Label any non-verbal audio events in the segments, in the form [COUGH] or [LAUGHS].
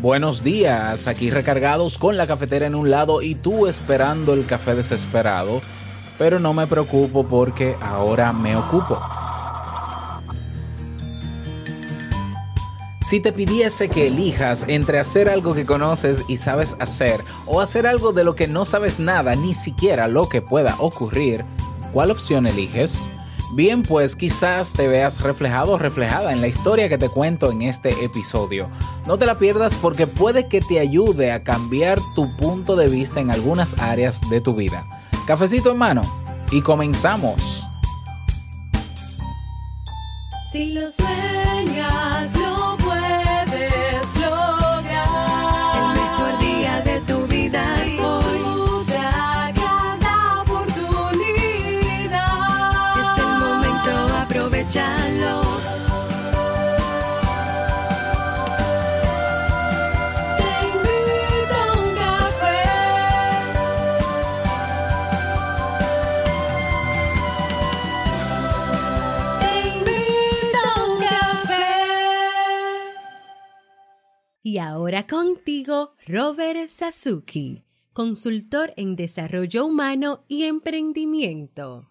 Buenos días, aquí recargados con la cafetera en un lado y tú esperando el café desesperado, pero no me preocupo porque ahora me ocupo. Si te pidiese que elijas entre hacer algo que conoces y sabes hacer o hacer algo de lo que no sabes nada, ni siquiera lo que pueda ocurrir, ¿cuál opción eliges? Bien, pues quizás te veas reflejado o reflejada en la historia que te cuento en este episodio. No te la pierdas porque puede que te ayude a cambiar tu punto de vista en algunas áreas de tu vida. Cafecito en mano y comenzamos. Si lo sueñas, lo contigo, Robert Sasuki, consultor en desarrollo humano y emprendimiento.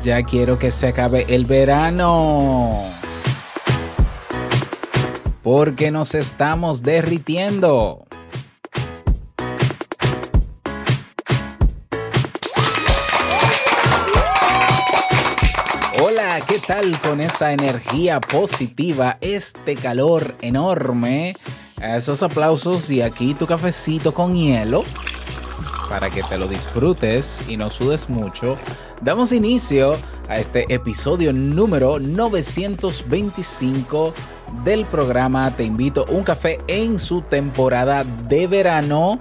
Ya quiero que se acabe el verano. Porque nos estamos derritiendo. ¿Qué tal con esa energía positiva, este calor enorme? Esos aplausos y aquí tu cafecito con hielo para que te lo disfrutes y no sudes mucho, damos inicio a este episodio número 925 del programa Te invito a un café en su temporada de verano.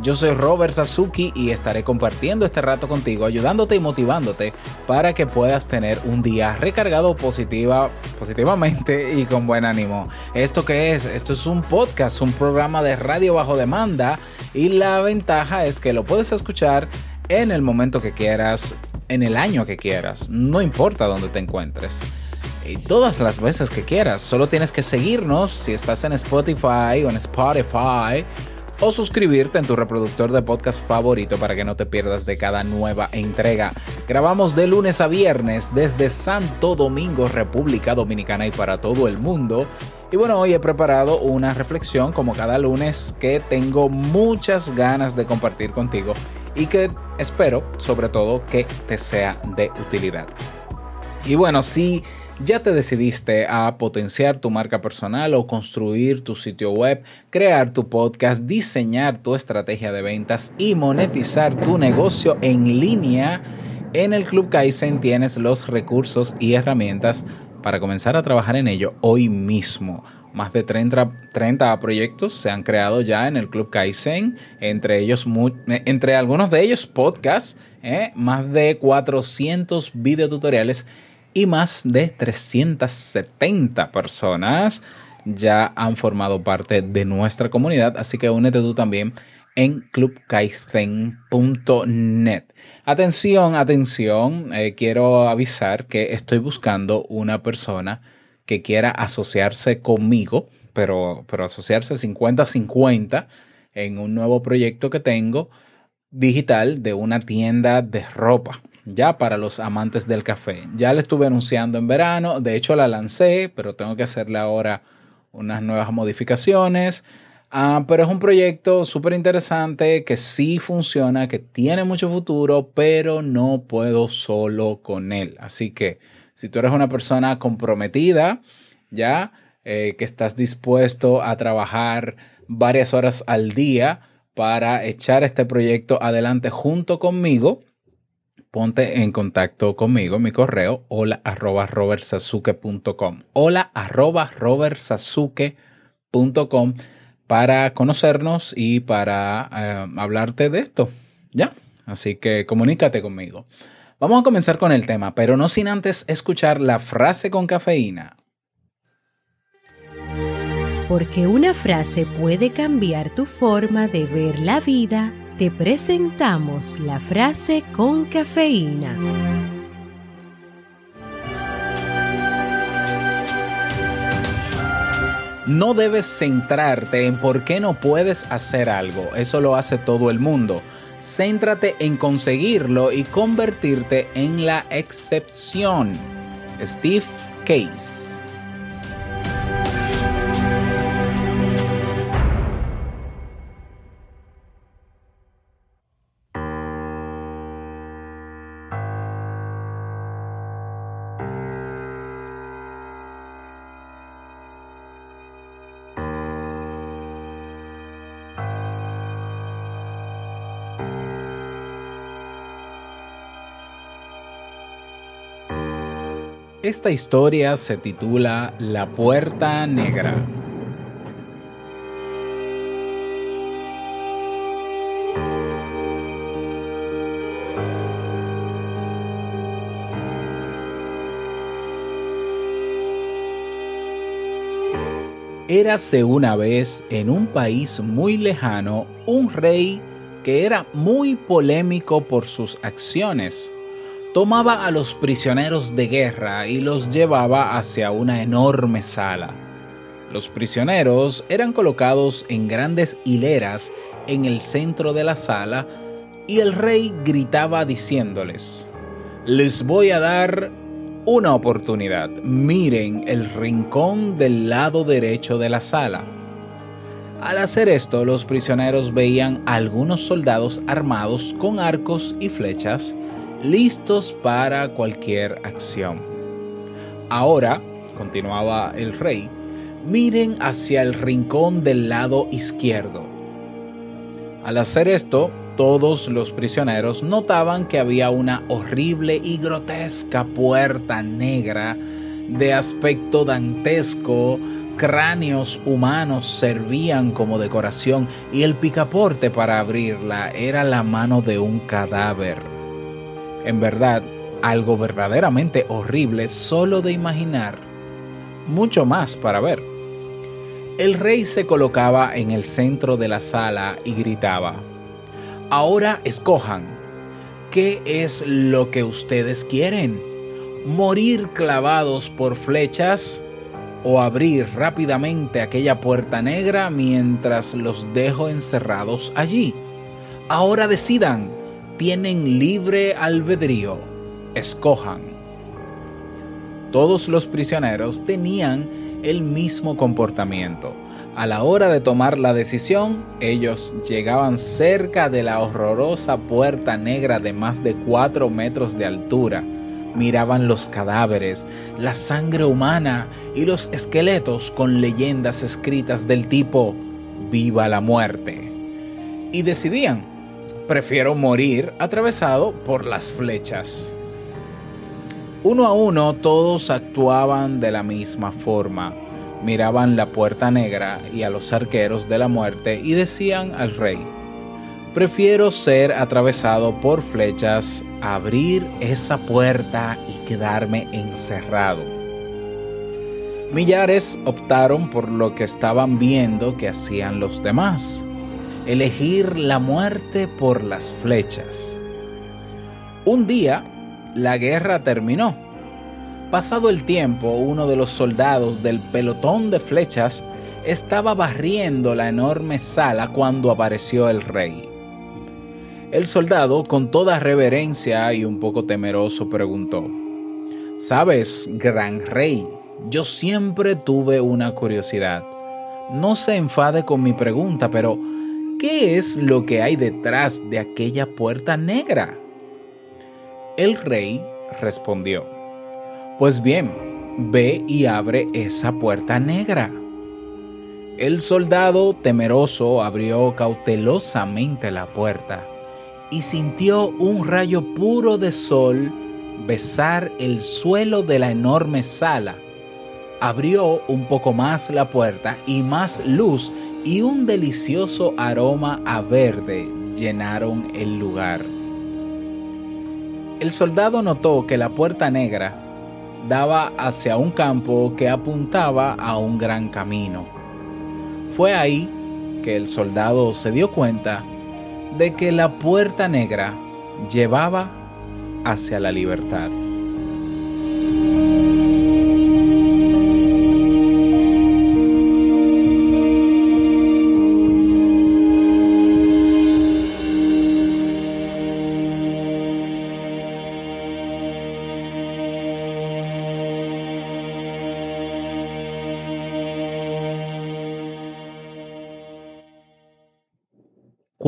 Yo soy Robert Sasuki y estaré compartiendo este rato contigo, ayudándote y motivándote para que puedas tener un día recargado positiva, positivamente y con buen ánimo. ¿Esto qué es? Esto es un podcast, un programa de radio bajo demanda y la ventaja es que lo puedes escuchar en el momento que quieras, en el año que quieras, no importa dónde te encuentres. Y todas las veces que quieras, solo tienes que seguirnos si estás en Spotify o en Spotify o suscribirte en tu reproductor de podcast favorito para que no te pierdas de cada nueva entrega. Grabamos de lunes a viernes desde Santo Domingo, República Dominicana y para todo el mundo. Y bueno, hoy he preparado una reflexión como cada lunes que tengo muchas ganas de compartir contigo y que espero sobre todo que te sea de utilidad. Y bueno, si ya te decidiste a potenciar tu marca personal o construir tu sitio web, crear tu podcast, diseñar tu estrategia de ventas y monetizar tu negocio en línea, en el Club Kaizen tienes los recursos y herramientas para comenzar a trabajar en ello hoy mismo. Más de 30, 30 proyectos se han creado ya en el Club Kaizen, entre, ellos, entre algunos de ellos podcasts, ¿eh? más de 400 videotutoriales y más de 370 personas ya han formado parte de nuestra comunidad, así que únete tú también en clubkaizen.net. Atención, atención, eh, quiero avisar que estoy buscando una persona que quiera asociarse conmigo, pero, pero asociarse 50-50 en un nuevo proyecto que tengo digital de una tienda de ropa ya para los amantes del café. Ya la estuve anunciando en verano, de hecho la lancé, pero tengo que hacerle ahora unas nuevas modificaciones. Ah, pero es un proyecto súper interesante que sí funciona, que tiene mucho futuro, pero no puedo solo con él. Así que si tú eres una persona comprometida, ya eh, que estás dispuesto a trabajar varias horas al día para echar este proyecto adelante junto conmigo, ponte en contacto conmigo, mi correo, hola arroba robertsasuke.com. Hola arroba robertsasuke.com para conocernos y para eh, hablarte de esto. ¿Ya? Así que comunícate conmigo. Vamos a comenzar con el tema, pero no sin antes escuchar la frase con cafeína. Porque una frase puede cambiar tu forma de ver la vida, te presentamos la frase con cafeína. No debes centrarte en por qué no puedes hacer algo, eso lo hace todo el mundo. Céntrate en conseguirlo y convertirte en la excepción. Steve Case. Esta historia se titula La Puerta Negra. Érase una vez en un país muy lejano un rey que era muy polémico por sus acciones tomaba a los prisioneros de guerra y los llevaba hacia una enorme sala. Los prisioneros eran colocados en grandes hileras en el centro de la sala y el rey gritaba diciéndoles, les voy a dar una oportunidad, miren el rincón del lado derecho de la sala. Al hacer esto, los prisioneros veían a algunos soldados armados con arcos y flechas, listos para cualquier acción. Ahora, continuaba el rey, miren hacia el rincón del lado izquierdo. Al hacer esto, todos los prisioneros notaban que había una horrible y grotesca puerta negra de aspecto dantesco, cráneos humanos servían como decoración y el picaporte para abrirla era la mano de un cadáver. En verdad, algo verdaderamente horrible solo de imaginar, mucho más para ver. El rey se colocaba en el centro de la sala y gritaba, Ahora escojan, ¿qué es lo que ustedes quieren? ¿Morir clavados por flechas o abrir rápidamente aquella puerta negra mientras los dejo encerrados allí? Ahora decidan, tienen libre albedrío, escojan. Todos los prisioneros tenían el mismo comportamiento. A la hora de tomar la decisión, ellos llegaban cerca de la horrorosa puerta negra de más de 4 metros de altura. Miraban los cadáveres, la sangre humana y los esqueletos con leyendas escritas del tipo Viva la muerte. Y decidían, prefiero morir atravesado por las flechas. Uno a uno todos actuaban de la misma forma. Miraban la puerta negra y a los arqueros de la muerte y decían al rey, prefiero ser atravesado por flechas, abrir esa puerta y quedarme encerrado. Millares optaron por lo que estaban viendo que hacían los demás, elegir la muerte por las flechas. Un día, la guerra terminó. Pasado el tiempo, uno de los soldados del pelotón de flechas estaba barriendo la enorme sala cuando apareció el rey. El soldado, con toda reverencia y un poco temeroso, preguntó, Sabes, gran rey, yo siempre tuve una curiosidad. No se enfade con mi pregunta, pero ¿qué es lo que hay detrás de aquella puerta negra? El rey respondió, Pues bien, ve y abre esa puerta negra. El soldado temeroso abrió cautelosamente la puerta y sintió un rayo puro de sol besar el suelo de la enorme sala. Abrió un poco más la puerta y más luz y un delicioso aroma a verde llenaron el lugar. El soldado notó que la puerta negra daba hacia un campo que apuntaba a un gran camino. Fue ahí que el soldado se dio cuenta de que la puerta negra llevaba hacia la libertad.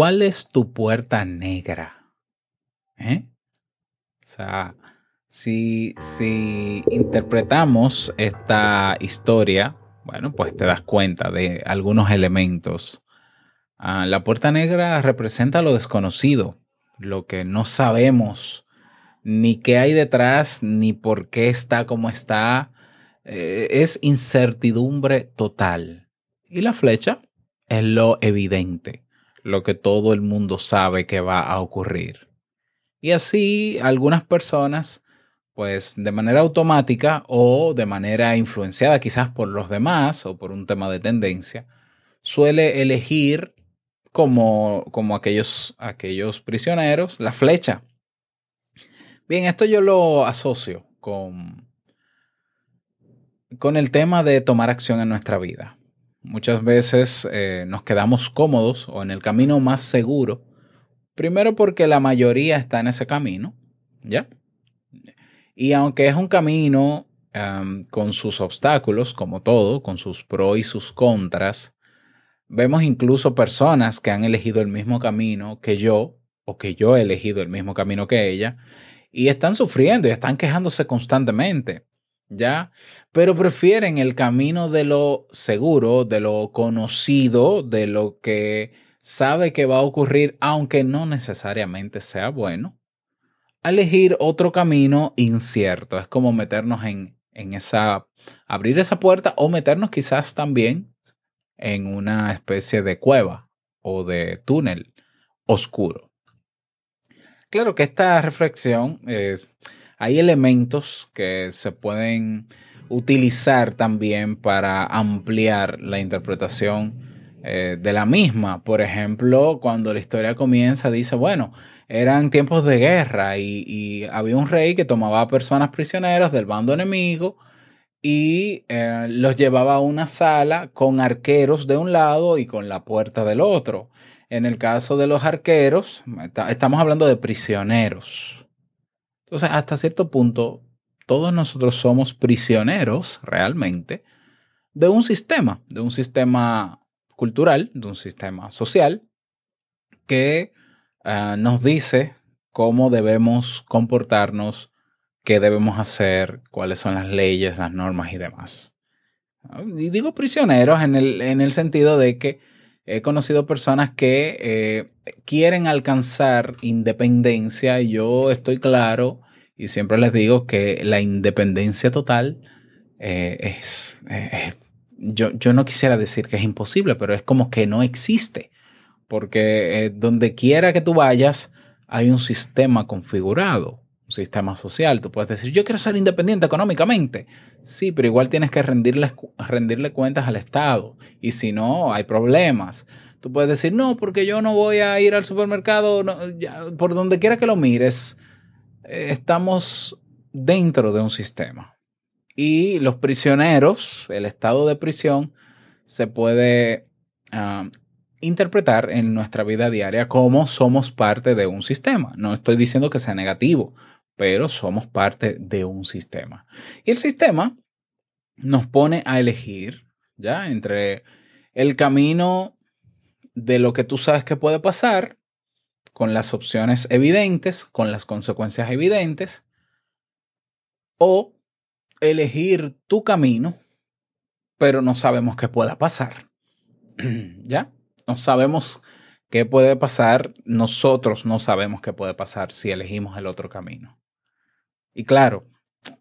¿Cuál es tu puerta negra? ¿Eh? O sea, si, si interpretamos esta historia, bueno, pues te das cuenta de algunos elementos. Ah, la puerta negra representa lo desconocido, lo que no sabemos, ni qué hay detrás, ni por qué está como está. Eh, es incertidumbre total. Y la flecha es lo evidente, lo que todo el mundo sabe que va a ocurrir. Y así algunas personas, pues de manera automática o de manera influenciada quizás por los demás o por un tema de tendencia, suele elegir como, como aquellos, aquellos prisioneros la flecha. Bien, esto yo lo asocio con, con el tema de tomar acción en nuestra vida. Muchas veces eh, nos quedamos cómodos o en el camino más seguro, primero porque la mayoría está en ese camino, ¿ya? Y aunque es un camino con sus obstáculos, como todo, con sus pros y sus contras, vemos incluso personas que han elegido el mismo camino que yo, o que yo he elegido el mismo camino que ella, y están sufriendo y están quejándose constantemente. ¿Ya? Pero prefieren el camino de lo seguro, de lo conocido, de lo que sabe que va a ocurrir, aunque no necesariamente sea bueno, a elegir otro camino incierto. Es como meternos en, en esa, abrir esa puerta o meternos quizás también en una especie de cueva o de túnel oscuro. Claro que esta reflexión es hay elementos que se pueden utilizar también para ampliar la interpretación eh, de la misma. Por ejemplo, cuando la historia comienza, dice, bueno, eran tiempos de guerra y, había un rey que tomaba a personas prisioneras del bando enemigo y eh, los llevaba a una sala con arqueros de un lado y con la puerta del otro. En el caso de los arqueros, estamos hablando de prisioneros. Entonces, hasta cierto punto, todos nosotros somos prisioneros realmente de un sistema, de un sistema cultural, de un sistema social que uh, nos dice cómo debemos comportarnos, qué debemos hacer, cuáles son las leyes, las normas y demás. Y digo prisioneros en el, en el sentido de que he conocido personas que eh, quieren alcanzar independencia y yo estoy claro y siempre les digo que la independencia total eh, es... Eh, yo, yo, no quisiera decir que es imposible, pero es como que no existe. Porque donde quiera que tú vayas, hay un sistema configurado, un sistema social. Tú puedes decir, yo quiero ser independiente económicamente. Sí, pero igual tienes que rendirle, rendirle cuentas al Estado. Y si no, hay problemas. Tú puedes decir, no, porque yo no voy a ir al supermercado, por donde quiera que lo mires estamos dentro de un sistema. Y los prisioneros, el estado de prisión, se puede uh, interpretar en nuestra vida diaria como somos parte de un sistema. No estoy diciendo que sea negativo, pero somos parte de un sistema. Y el sistema nos pone a elegir, ¿ya? Entre el camino de lo que tú sabes que puede pasar con las opciones evidentes, con las consecuencias evidentes, o elegir tu camino, pero no sabemos qué pueda pasar. [CLEARS THROAT] ¿Ya? No sabemos qué puede pasar, nosotros no sabemos qué puede pasar si elegimos el otro camino. Y claro,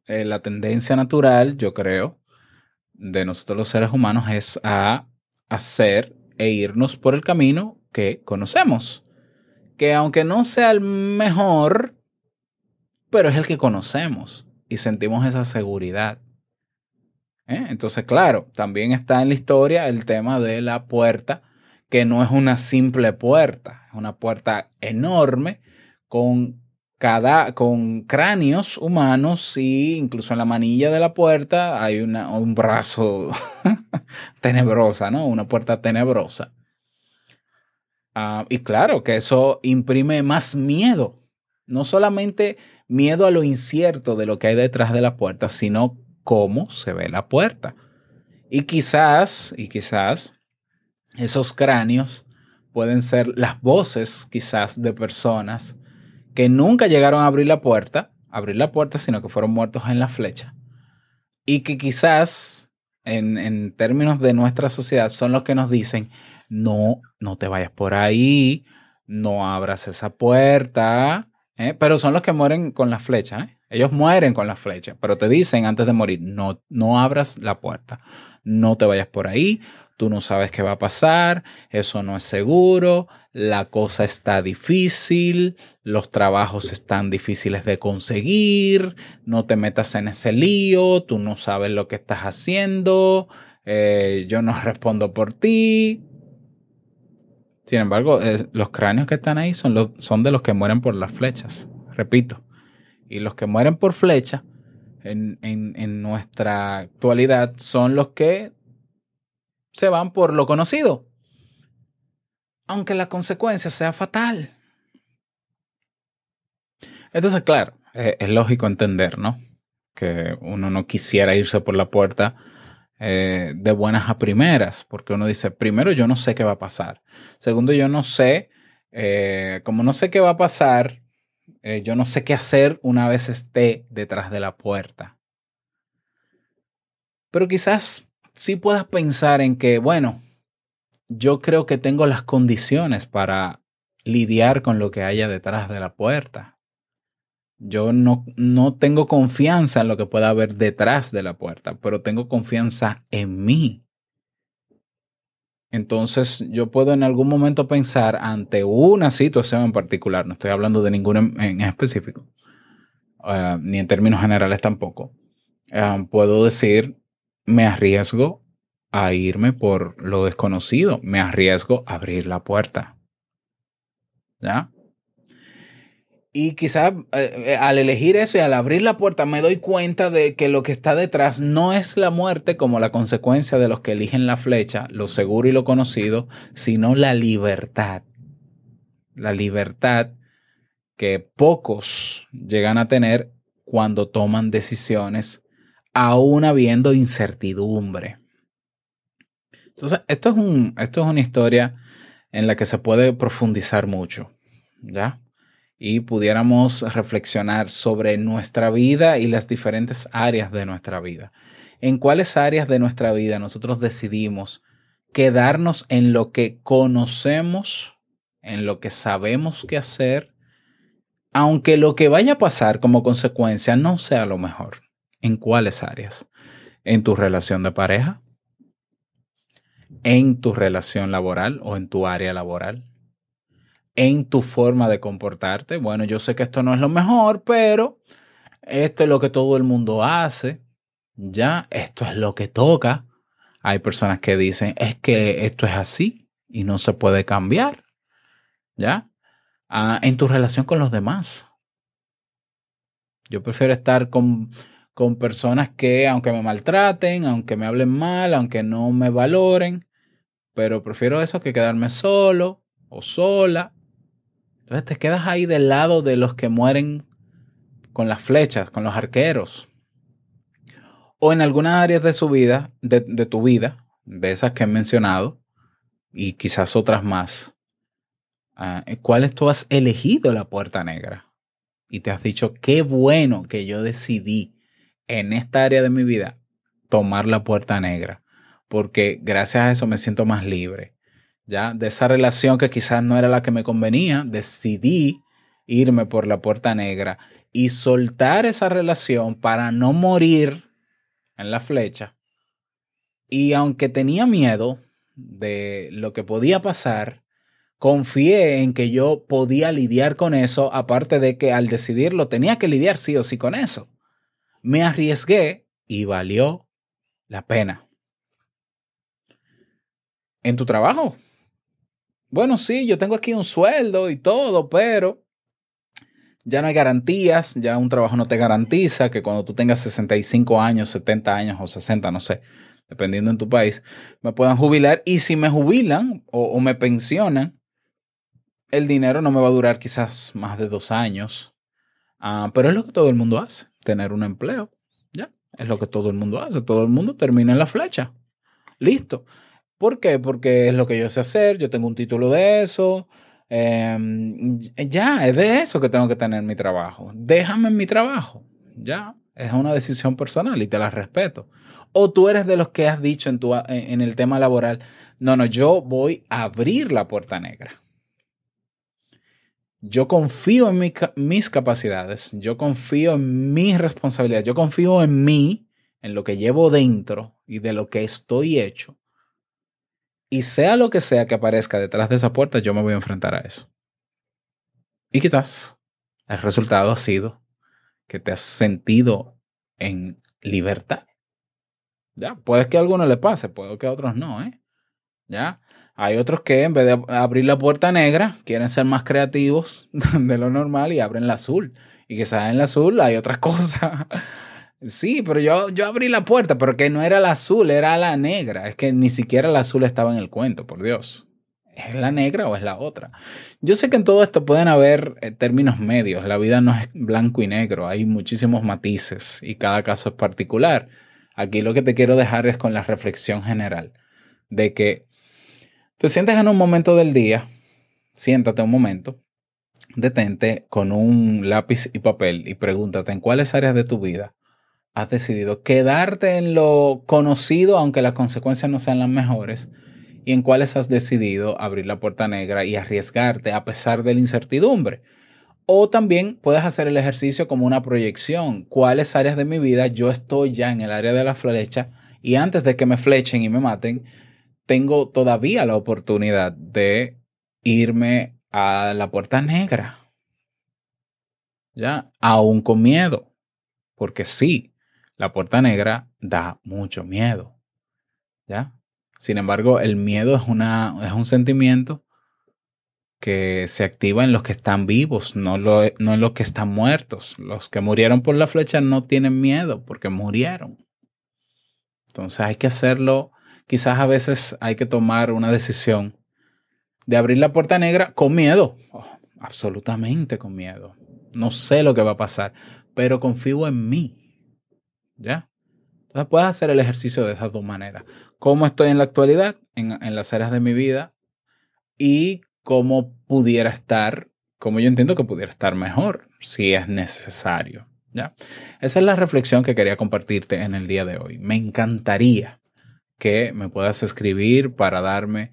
eh, la tendencia natural, yo creo, de nosotros los seres humanos es a hacer e irnos por el camino que conocemos que aunque no sea el mejor, pero es el que conocemos y sentimos esa seguridad. ¿Eh? Entonces, claro, también está en la historia el tema de la puerta, que no es una simple puerta, es una puerta enorme con cada, con cráneos humanos y incluso en la manilla de la puerta hay una, un brazo [LAUGHS] tenebrosa, ¿no? Una puerta tenebrosa. Uh, y claro que eso imprime más miedo, no solamente miedo a lo incierto de lo que hay detrás de la puerta, sino cómo se ve la puerta. Y quizás, y quizás esos cráneos pueden ser las voces quizás de personas que nunca llegaron a abrir la puerta, abrir la puerta, sino que fueron muertos en la flecha. Y que quizás en, en términos de nuestra sociedad son los que nos dicen, no, no te vayas por ahí, no abras esa puerta, ¿eh? pero son los que mueren con la flecha. ¿eh? Ellos mueren con la flecha, pero te dicen antes de morir, no, no abras la puerta, no te vayas por ahí, tú no sabes qué va a pasar, eso no es seguro, la cosa está difícil, los trabajos están difíciles de conseguir, no te metas en ese lío, tú no sabes lo que estás haciendo, eh, yo no respondo por ti. Sin embargo, los cráneos que están ahí son, los, son de los que mueren por las flechas, repito. Y los que mueren por flecha en, en- en nuestra actualidad son los que se van por lo conocido. Aunque la consecuencia sea fatal. Entonces, claro, eh, es lógico entender, ¿no? Que uno no quisiera irse por la puerta eh, de buenas a primeras, porque uno dice, primero yo no sé qué va a pasar. Segundo, yo no sé, eh, como no sé qué va a pasar, eh, yo no sé qué hacer una vez esté detrás de la puerta. Pero quizás sí puedas pensar en que, bueno, yo creo que tengo las condiciones para lidiar con lo que haya detrás de la puerta. Yo no, no tengo confianza en lo que pueda haber detrás de la puerta, pero tengo confianza en mí. Entonces yo puedo en algún momento pensar ante una situación en particular, no estoy hablando de ninguna en, específico, eh, ni en términos generales tampoco, eh, puedo decir, me arriesgo a irme por lo desconocido, me arriesgo a abrir la puerta. ¿Ya? Y quizás eh, al elegir eso y al abrir la puerta me doy cuenta de que lo que está detrás no es la muerte como la consecuencia de los que eligen la flecha, lo seguro y lo conocido, sino la libertad. La libertad que pocos llegan a tener cuando toman decisiones aún habiendo incertidumbre. Entonces, esto es, un, esto es una historia en la que se puede profundizar mucho, ¿ya? Y pudiéramos reflexionar sobre nuestra vida y las diferentes áreas de nuestra vida. ¿En cuáles áreas de nuestra vida nosotros decidimos quedarnos en lo que conocemos, en lo que sabemos qué hacer, aunque lo que vaya a pasar como consecuencia no sea lo mejor? ¿En cuáles áreas? ¿En tu relación de pareja? ¿En tu relación laboral o en tu área laboral? ¿En tu forma de comportarte? Bueno, yo sé que esto no es lo mejor, pero esto es lo que todo el mundo hace. Ya, esto es lo que toca. Hay personas que dicen, es que esto es así y no se puede cambiar. ¿Ya? Ah, en tu relación con los demás. Yo prefiero estar con, con personas que, aunque me maltraten, aunque me hablen mal, aunque no me valoren, pero prefiero eso que quedarme solo o sola. Entonces te quedas ahí del lado de los que mueren con las flechas, con los arqueros. O en algunas áreas de su vida, de, tu vida, de esas que he mencionado, y quizás otras más, ah, en cuáles tú has elegido la puerta negra. Y te has dicho, qué bueno que yo decidí en esta área de mi vida tomar la puerta negra, porque gracias a eso me siento más libre. Ya de esa relación que quizás no era la que me convenía, decidí irme por la puerta negra y soltar esa relación para no morir en la flecha. Y aunque tenía miedo de lo que podía pasar, confié en que yo podía lidiar con eso, aparte de que al decidirlo tenía que lidiar sí o sí con eso. Me arriesgué y valió la pena. En tu trabajo. Bueno, sí, yo tengo aquí un sueldo y todo, pero ya no hay garantías, ya un trabajo no te garantiza que cuando tú tengas 65 años, 70 años o 60, no sé, dependiendo en tu país, me puedan jubilar y si me jubilan o, me pensionan, el dinero no me va a durar quizás más de dos años, Ah, pero es lo que todo el mundo hace, tener un empleo, ya, es lo que todo el mundo hace, todo el mundo termina en la flecha, listo. ¿Por qué? Porque es lo que yo sé hacer, yo tengo un título de eso, eh, ya, es de eso que tengo que tener mi trabajo. Déjame en mi trabajo, ya, es una decisión personal y te la respeto. O tú eres de los que has dicho en, tu, en el tema laboral, no, no, yo voy a abrir la puerta negra. Yo confío en mi, mis capacidades, yo confío en mis responsabilidades, yo confío en mí, en lo que llevo dentro y de lo que estoy hecho. Y sea lo que sea que aparezca detrás de esa puerta, yo me voy a enfrentar a eso. Y quizás el resultado ha sido que te has sentido en libertad. Ya, puede que a algunos le pase, puede que a otros no, ¿eh? Ya, hay otros que en vez de abrir la puerta negra, quieren ser más creativos [LAUGHS] de lo normal y abren la azul. Y quizás en la azul hay otras [LAUGHS] cosas. Sí, pero yo, yo abrí la puerta, pero que no era la azul, era la negra. Es que ni siquiera la azul estaba en el cuento, por Dios. ¿Es la negra o es la otra? Yo sé que en todo esto pueden haber eh, términos medios. La vida no es blanco y negro, hay muchísimos matices y cada caso es particular. Aquí lo que te quiero dejar es con la reflexión general de que te sientes en un momento del día, siéntate un momento, detente con un lápiz y papel y pregúntate en cuáles áreas de tu vida has decidido quedarte en lo conocido, aunque las consecuencias no sean las mejores, y en cuáles has decidido abrir la puerta negra y arriesgarte a pesar de la incertidumbre. O también puedes hacer el ejercicio como una proyección. ¿Cuáles áreas de mi vida yo estoy ya en el área de la flecha y antes de que me flechen y me maten, tengo todavía la oportunidad de irme a la puerta negra? ¿Ya? Aún con miedo. Porque sí, la puerta negra da mucho miedo. ¿Ya? Sin embargo, el miedo es, una, es un sentimiento que se activa en los que están vivos, no, lo, no en los que están muertos. Los que murieron por la flecha no tienen miedo porque murieron. Entonces hay que hacerlo, quizás a veces hay que tomar una decisión de abrir la puerta negra con miedo, oh, absolutamente con miedo. No sé lo que va a pasar, pero confío en mí. ¿Ya? Entonces puedes hacer el ejercicio de esas dos maneras. ¿Cómo estoy en la actualidad, en, las áreas de mi vida? Y cómo pudiera estar, como yo entiendo que pudiera estar mejor, si es necesario. ¿ya? Esa es la reflexión que quería compartirte en el día de hoy. Me encantaría que me puedas escribir para darme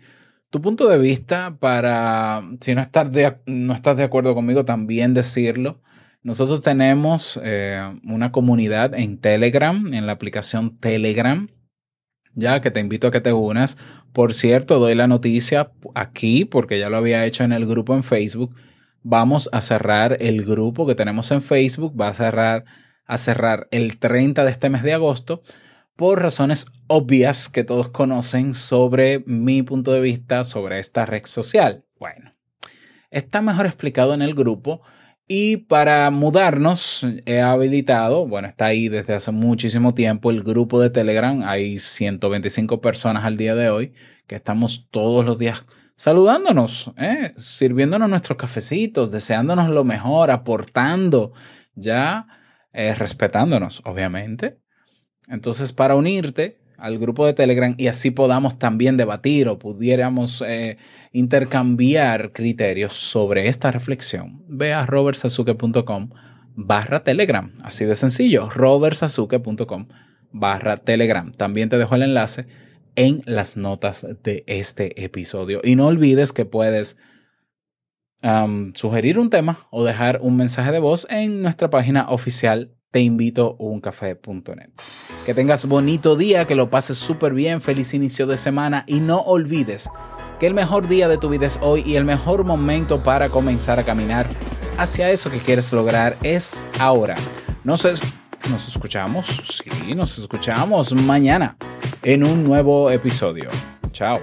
tu punto de vista, para, si no estás de, no estás de acuerdo conmigo, también decirlo. Nosotros tenemos eh, una comunidad en Telegram, en la aplicación Telegram, ya que te invito a que te unas. Por cierto, doy la noticia aquí porque ya lo había hecho en el grupo en Facebook. Vamos a cerrar el grupo que tenemos en Facebook, va a cerrar a cerrar el 30 de este mes de agosto por razones obvias que todos conocen sobre mi punto de vista sobre esta red social. Bueno, está mejor explicado en el grupo y para mudarnos, he habilitado, bueno, está ahí desde hace muchísimo tiempo el grupo de Telegram. Hay 125 personas al día de hoy que estamos todos los días saludándonos, ¿eh? sirviéndonos nuestros cafecitos, deseándonos lo mejor, aportando, ya eh, respetándonos, obviamente. Entonces, para unirte, al grupo de Telegram y así podamos también debatir o pudiéramos eh, intercambiar criterios sobre esta reflexión, ve a robertsazuke.com barra Telegram. Así de sencillo, robertsazuke.com barra Telegram. También te dejo el enlace en las notas de este episodio. Y no olvides que puedes sugerir un tema o dejar un mensaje de voz en nuestra página oficial te invito uncafé.net. Que tengas bonito día, que lo pases súper bien, feliz inicio de semana y no olvides que el mejor día de tu vida es hoy y el mejor momento para comenzar a caminar hacia eso que quieres lograr es ahora. Nos, es, nos escuchamos, sí, nos escuchamos mañana en un nuevo episodio. Chao.